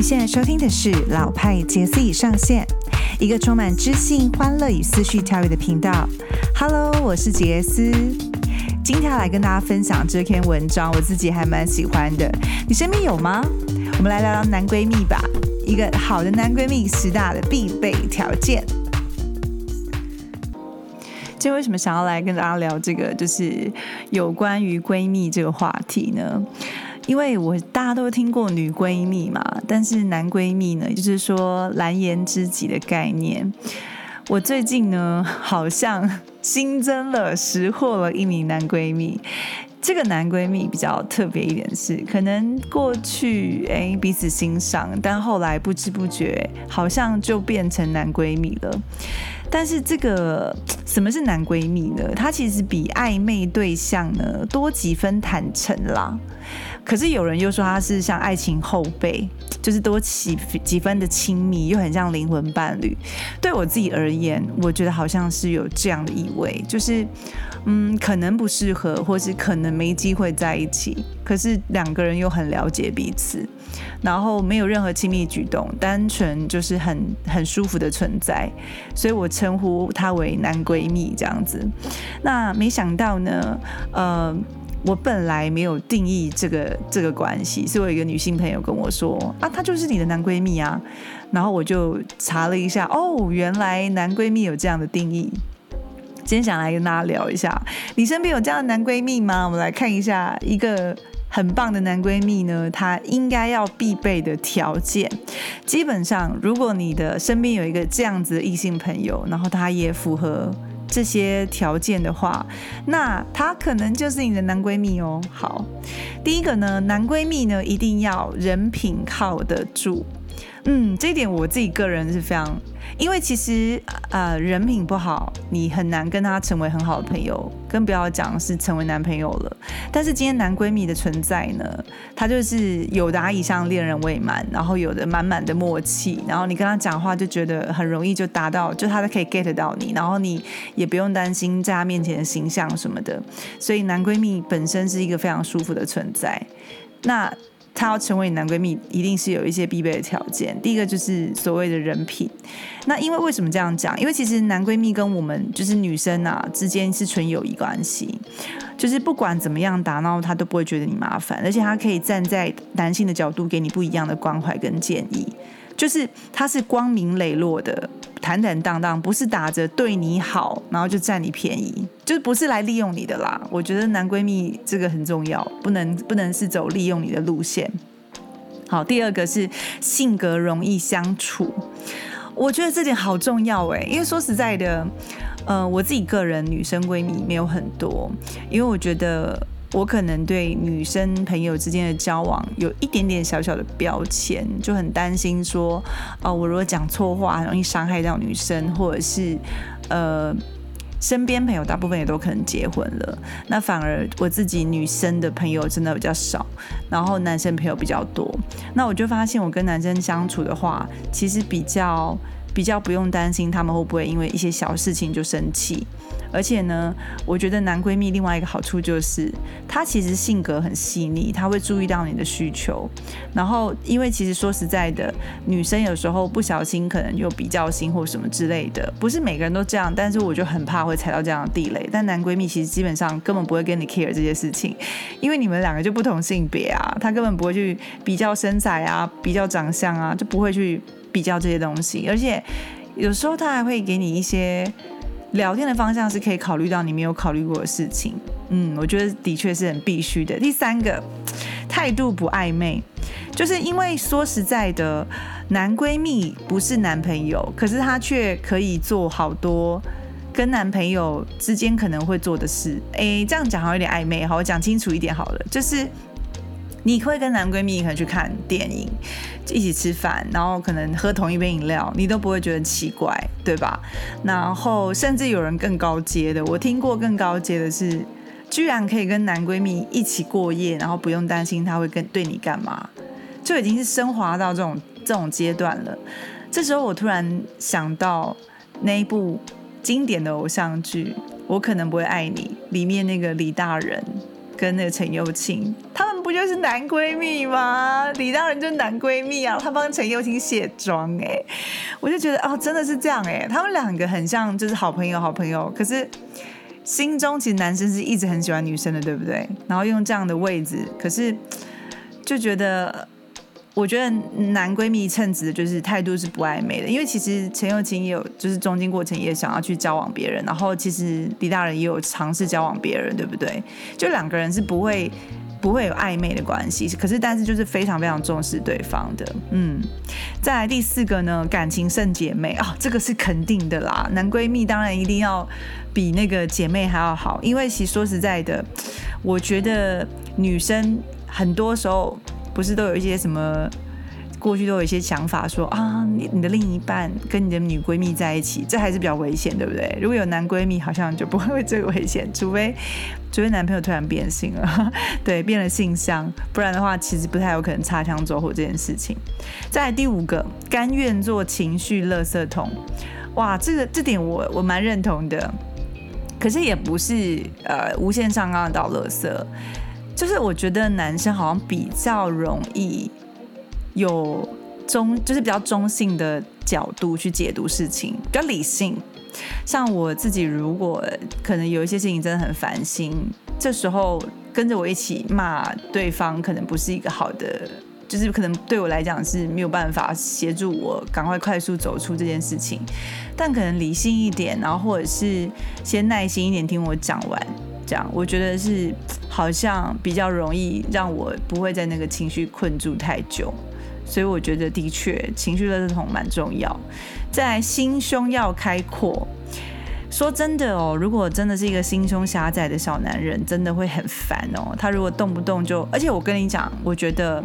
你现在收听的是老派杰斯已上线，一个充满知性、欢乐与思绪跳跃的频道。Hello，我是杰斯，今天要来跟大家分享这篇文章，我自己还蛮喜欢的。你身边有吗？我们来聊聊男闺蜜吧。一个好的男闺蜜十大的必备条件。今天为什么想要来跟大家聊这个，就是有关于闺蜜这个话题呢？因为我大家都听过女闺蜜嘛，但是男闺蜜呢，就是说蓝颜知己的概念。我最近呢，好像新增了识货了一名男闺蜜。这个男闺蜜比较特别一点是，可能过去哎彼此欣赏，但后来不知不觉好像就变成男闺蜜了。但是这个什么是男闺蜜呢？他其实比暧昧对象呢多几分坦诚啦。可是有人又说他是像爱情后辈，就是多几几分的亲密，又很像灵魂伴侣。对我自己而言，我觉得好像是有这样的意味，就是嗯，可能不适合，或是可能没机会在一起。可是两个人又很了解彼此，然后没有任何亲密举动，单纯就是很很舒服的存在。所以我称呼她为男闺蜜这样子。那没想到呢，呃。我本来没有定义这个这个关系，是我有一个女性朋友跟我说啊，她就是你的男闺蜜啊。然后我就查了一下，哦，原来男闺蜜有这样的定义。今天想来跟大家聊一下，你身边有这样的男闺蜜吗？我们来看一下一个很棒的男闺蜜呢，他应该要必备的条件。基本上，如果你的身边有一个这样子的异性朋友，然后他也符合。这些条件的话，那她可能就是你的男闺蜜哦。好，第一个呢，男闺蜜呢一定要人品靠得住。嗯，这一点我自己个人是非常，因为其实呃人品不好，你很难跟他成为很好的朋友，更不要讲是成为男朋友了。但是今天男闺蜜的存在呢，他就是有达以上恋人未满，然后有的满满的默契，然后你跟他讲话就觉得很容易就达到，就他都可以 get 到你，然后你也不用担心在他面前的形象什么的。所以男闺蜜本身是一个非常舒服的存在。那她要成为你男闺蜜，一定是有一些必备的条件。第一个就是所谓的人品。那因为为什么这样讲？因为其实男闺蜜跟我们就是女生啊之间是纯友谊关系，就是不管怎么样打闹，他都不会觉得你麻烦，而且他可以站在男性的角度给你不一样的关怀跟建议。就是他是光明磊落的。坦坦荡荡，不是打着对你好，然后就占你便宜，就是不是来利用你的啦。我觉得男闺蜜这个很重要，不能不能是走利用你的路线。好，第二个是性格容易相处，我觉得这点好重要哎，因为说实在的，呃，我自己个人女生闺蜜没有很多，因为我觉得。我可能对女生朋友之间的交往有一点点小小的标签，就很担心说，哦，我如果讲错话，很容易伤害到女生，或者是，呃，身边朋友大部分也都可能结婚了，那反而我自己女生的朋友真的比较少，然后男生朋友比较多，那我就发现我跟男生相处的话，其实比较比较不用担心他们会不会因为一些小事情就生气。而且呢，我觉得男闺蜜另外一个好处就是，他其实性格很细腻，他会注意到你的需求。然后，因为其实说实在的，女生有时候不小心可能就比较心或什么之类的，不是每个人都这样。但是我就很怕会踩到这样的地雷。但男闺蜜其实基本上根本不会跟你 care 这些事情，因为你们两个就不同性别啊，他根本不会去比较身材啊，比较长相啊，就不会去比较这些东西。而且有时候他还会给你一些。聊天的方向是可以考虑到你没有考虑过的事情，嗯，我觉得的确是很必须的。第三个，态度不暧昧，就是因为说实在的，男闺蜜不是男朋友，可是他却可以做好多跟男朋友之间可能会做的事。哎，这样讲好像有点暧昧，好，我讲清楚一点好了，就是。你会跟男闺蜜可能去看电影，一起吃饭，然后可能喝同一杯饮料，你都不会觉得奇怪，对吧？然后甚至有人更高阶的，我听过更高阶的是，居然可以跟男闺蜜一起过夜，然后不用担心他会跟对你干嘛，就已经是升华到这种这种阶段了。这时候我突然想到那一部经典的偶像剧《我可能不会爱你》里面那个李大人跟那个陈幼庆，他不。就是男闺蜜吗？李大人就是男闺蜜啊，他帮陈幼卿卸妆哎，我就觉得哦，真的是这样哎，他们两个很像，就是好朋友，好朋友。可是心中其实男生是一直很喜欢女生的，对不对？然后用这样的位置，可是就觉得。我觉得男闺蜜称职的就是态度是不暧昧的，因为其实陈友琴也有，就是中间过程也想要去交往别人，然后其实李大人也有尝试交往别人，对不对？就两个人是不会不会有暧昧的关系，可是但是就是非常非常重视对方的，嗯。再来第四个呢，感情胜姐妹啊，这个是肯定的啦。男闺蜜当然一定要比那个姐妹还要好，因为其实说实在的，我觉得女生很多时候。不是都有一些什么？过去都有一些想法，说啊，你你的另一半跟你的女闺蜜在一起，这还是比较危险，对不对？如果有男闺蜜，好像就不会这个危险，除非 除非男朋友突然变性了，对，变了性向，不然的话，其实不太有可能擦枪走火这件事情。再来第五个，甘愿做情绪垃圾桶，哇，这个这点我我蛮认同的，可是也不是呃无限上纲到垃圾。就是我觉得男生好像比较容易有中，就是比较中性的角度去解读事情，比较理性。像我自己，如果可能有一些事情真的很烦心，这时候跟着我一起骂对方，可能不是一个好的，就是可能对我来讲是没有办法协助我赶快快速走出这件事情。但可能理性一点，然后或者是先耐心一点听我讲完。这样，我觉得是好像比较容易让我不会在那个情绪困住太久，所以我觉得的确情绪垃圾桶蛮重要。在心胸要开阔。说真的哦，如果真的是一个心胸狭窄的小男人，真的会很烦哦。他如果动不动就，而且我跟你讲，我觉得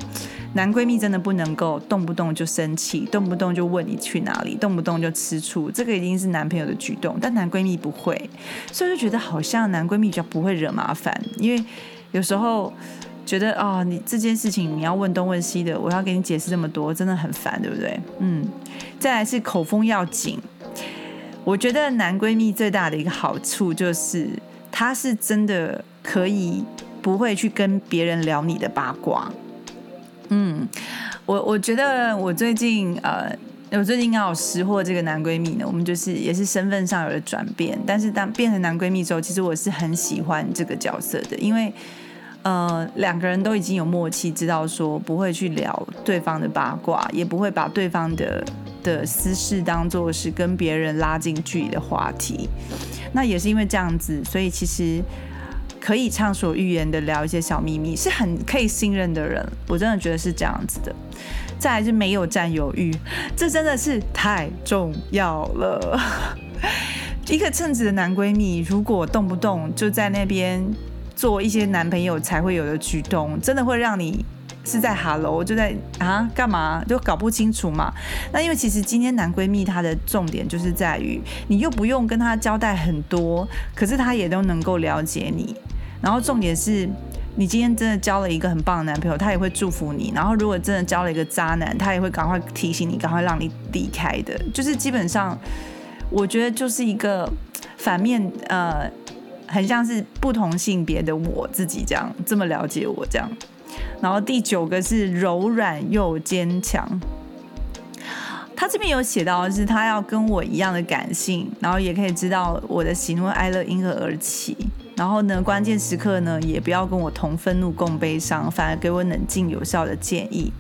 男闺蜜真的不能够动不动就生气，动不动就问你去哪里，动不动就吃醋，这个已经是男朋友的举动。但男闺蜜不会，所以就觉得好像男闺蜜比较不会惹麻烦，因为有时候觉得啊，你这件事情你要问东问西的，我要给你解释这么多，真的很烦，对不对？嗯，再来是口风要紧。我觉得男闺蜜最大的一个好处就是，他是真的可以不会去跟别人聊你的八卦。嗯，我我觉得我最近呃，我最近刚好识货这个男闺蜜呢，我们就是也是身份上有了转变，但是当变成男闺蜜之后，其实我是很喜欢这个角色的，因为呃两个人都已经有默契，知道说不会去聊对方的八卦，也不会把对方的。的私事当做是跟别人拉近距离的话题，那也是因为这样子，所以其实可以畅所欲言的聊一些小秘密，是很可以信任的人。我真的觉得是这样子的。再来是没有占有欲，这真的是太重要了。一个称职的男闺蜜，如果动不动就在那边做一些男朋友才会有的举动，真的会让你。是在 Hello 就在啊干嘛就搞不清楚嘛？那因为其实今天男闺蜜他的重点就是在于你又不用跟他交代很多，可是他也都能够了解你。然后重点是你今天真的交了一个很棒的男朋友，他也会祝福你。然后如果真的交了一个渣男，他也会赶快提醒你，赶快让你离开的。就是基本上我觉得就是一个反面，呃，很像是不同性别的我自己这样这么了解我这样。然后第九个是柔软又坚强。他这边有写到，是他要跟我一样的感性，然后也可以知道我的喜怒哀乐因何而起。然后呢，关键时刻呢，也不要跟我同愤怒共悲伤，反而给我冷静有效的建议。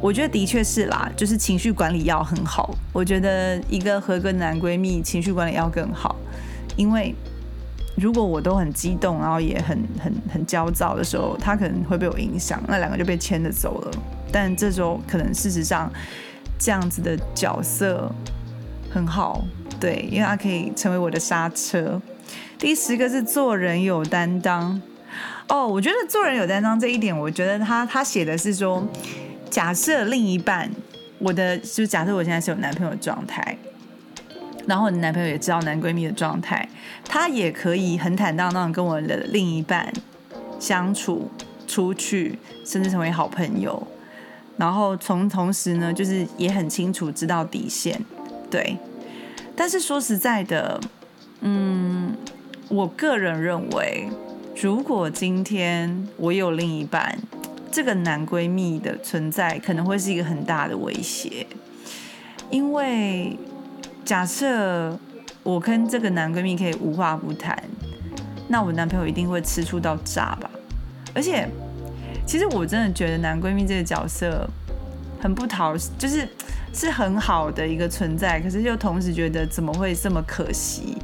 我觉得的确是啦，就是情绪管理要很好。我觉得一个合格男闺蜜情绪管理要更好，因为。如果我都很激动，然后也很很很焦躁的时候，他可能会被我影响，那两个就被牵着走了。但这时候可能事实上这样子的角色很好，对，因为他可以成为我的刹车。第十个是做人有担当。哦，我觉得做人有担当这一点，我觉得他他写的是说，假设另一半，我的就假设我现在是有男朋友的状态。然后你男朋友也知道男闺蜜的状态，他也可以很坦荡荡跟我的另一半相处、出去，甚至成为好朋友。然后从同时呢，就是也很清楚知道底线，对。但是说实在的，嗯，我个人认为，如果今天我有另一半，这个男闺蜜的存在可能会是一个很大的威胁，因为假设我跟这个男闺蜜可以无话不谈，那我男朋友一定会吃醋到炸吧。而且，其实我真的觉得男闺蜜这个角色很不讨，就是是很好的一个存在，可是又同时觉得怎么会这么可惜？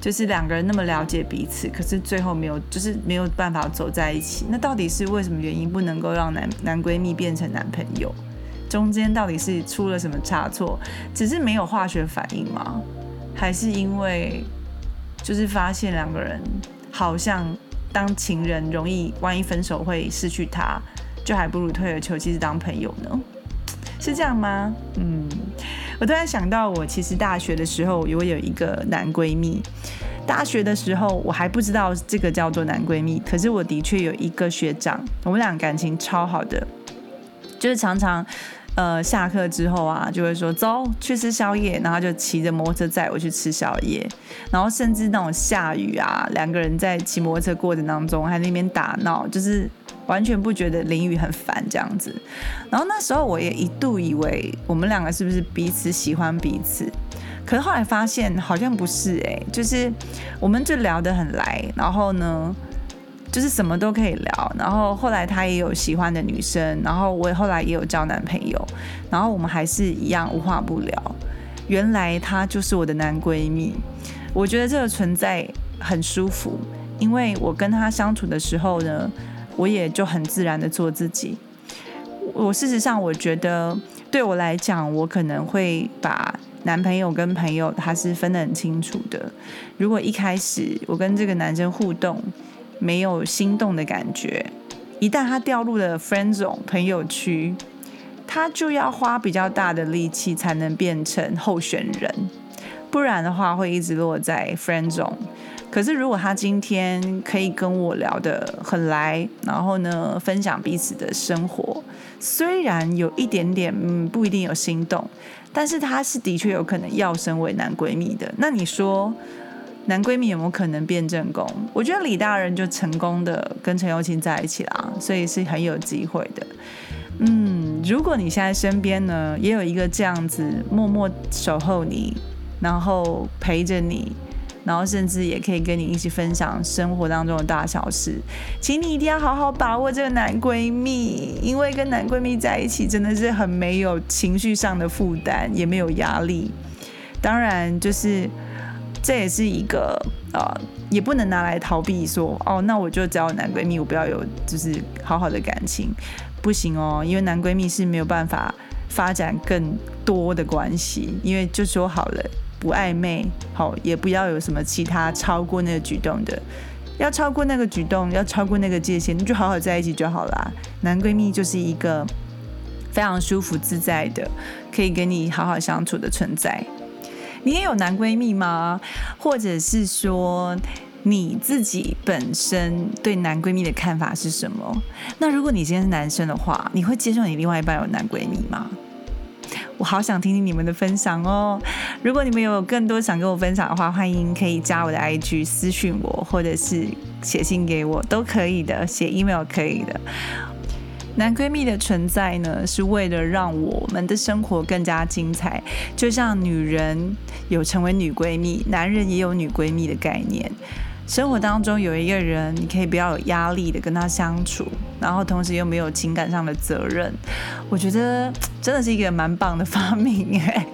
就是两个人那么了解彼此，可是最后没有，就是没有办法走在一起。那到底是为什么原因不能够让男男闺蜜变成男朋友？中间到底是出了什么差错？只是没有化学反应吗？还是因为就是发现两个人好像当情人容易，万一分手会失去他，就还不如退而求其次当朋友呢？是这样吗？嗯。我突然想到，我其实大学的时候，我有一个男闺蜜。大学的时候，我还不知道这个叫做男闺蜜，可是我的确有一个学长，我们俩感情超好的，就是常常呃下课之后啊，就会说走去吃宵夜，然后就骑着摩托车载我去吃宵夜，然后甚至那种下雨啊，两个人在骑摩托车过程当中还那边打闹，就是。完全不觉得淋雨很烦这样子，然后那时候我也一度以为我们两个是不是彼此喜欢彼此，可是后来发现好像不是哎，就是我们就聊得很来，然后呢，就是什么都可以聊，然后后来他也有喜欢的女生，然后我后来也有交男朋友，然后我们还是一样无话不聊。原来他就是我的男闺蜜，我觉得这个存在很舒服，因为我跟他相处的时候呢。我也就很自然的做自己。我事实上，我觉得对我来讲，我可能会把男朋友跟朋友他是分得很清楚的。如果一开始我跟这个男生互动没有心动的感觉，一旦他掉入了 friend zone 朋友区，他就要花比较大的力气才能变成候选人，不然的话会一直落在 friend zone。可是，如果他今天可以跟我聊得很来，然后呢，分享彼此的生活，虽然有一点点，嗯，不一定有心动，但是他是的确有可能要升为男闺蜜的。那你说，男闺蜜有没有可能变正宫？我觉得李大人就成功的跟陈友清在一起啦，所以是很有机会的。嗯，如果你现在身边呢，也有一个这样子默默守候你，然后陪着你。然后甚至也可以跟你一起分享生活当中的大小事，请你一定要好好把握这个男闺蜜，因为跟男闺蜜在一起真的是很没有情绪上的负担，也没有压力。当然，就是这也是一个呃，也不能拿来逃避说哦，那我就交男闺蜜，我不要有就是好好的感情，不行哦，因为男闺蜜是没有办法发展更多的关系，因为就说好了。不暧昧，好，也不要有什么其他超过那个举动的。要超过那个举动，要超过那个界限，你就好好在一起就好啦。男闺蜜就是一个非常舒服自在的，可以跟你好好相处的存在。你也有男闺蜜吗？或者是说你自己本身对男闺蜜的看法是什么？那如果你今天是男生的话，你会接受你另外一半有男闺蜜吗？我好想听听你们的分享哦！如果你们有更多想跟我分享的话，欢迎可以加我的 IG 私讯我，或者是写信给我，都可以的，写 email 可以的。男闺蜜的存在呢，是为了让我们的生活更加精彩，就像女人有成为女闺蜜，男人也有女闺蜜的概念。生活当中有一个人，你可以不要有压力的跟他相处，然后同时又没有情感上的责任，我觉得真的是一个蛮棒的发明哎。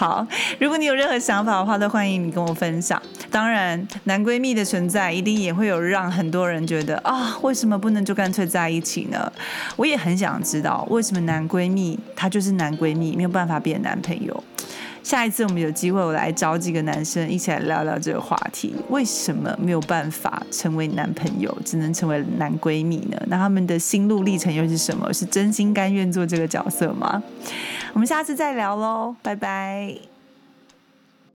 好，如果你有任何想法的话，都欢迎你跟我分享。当然，男闺蜜的存在一定也会有让很多人觉得啊，为什么不能就干脆在一起呢？我也很想知道，为什么男闺蜜他就是男闺蜜，没有办法变男朋友。下一次我们有机会，我来找几个男生一起来聊聊这个话题：为什么没有办法成为男朋友，只能成为男闺蜜呢？那他们的心路历程又是什么？是真心甘愿做这个角色吗？我们下次再聊喽，拜拜。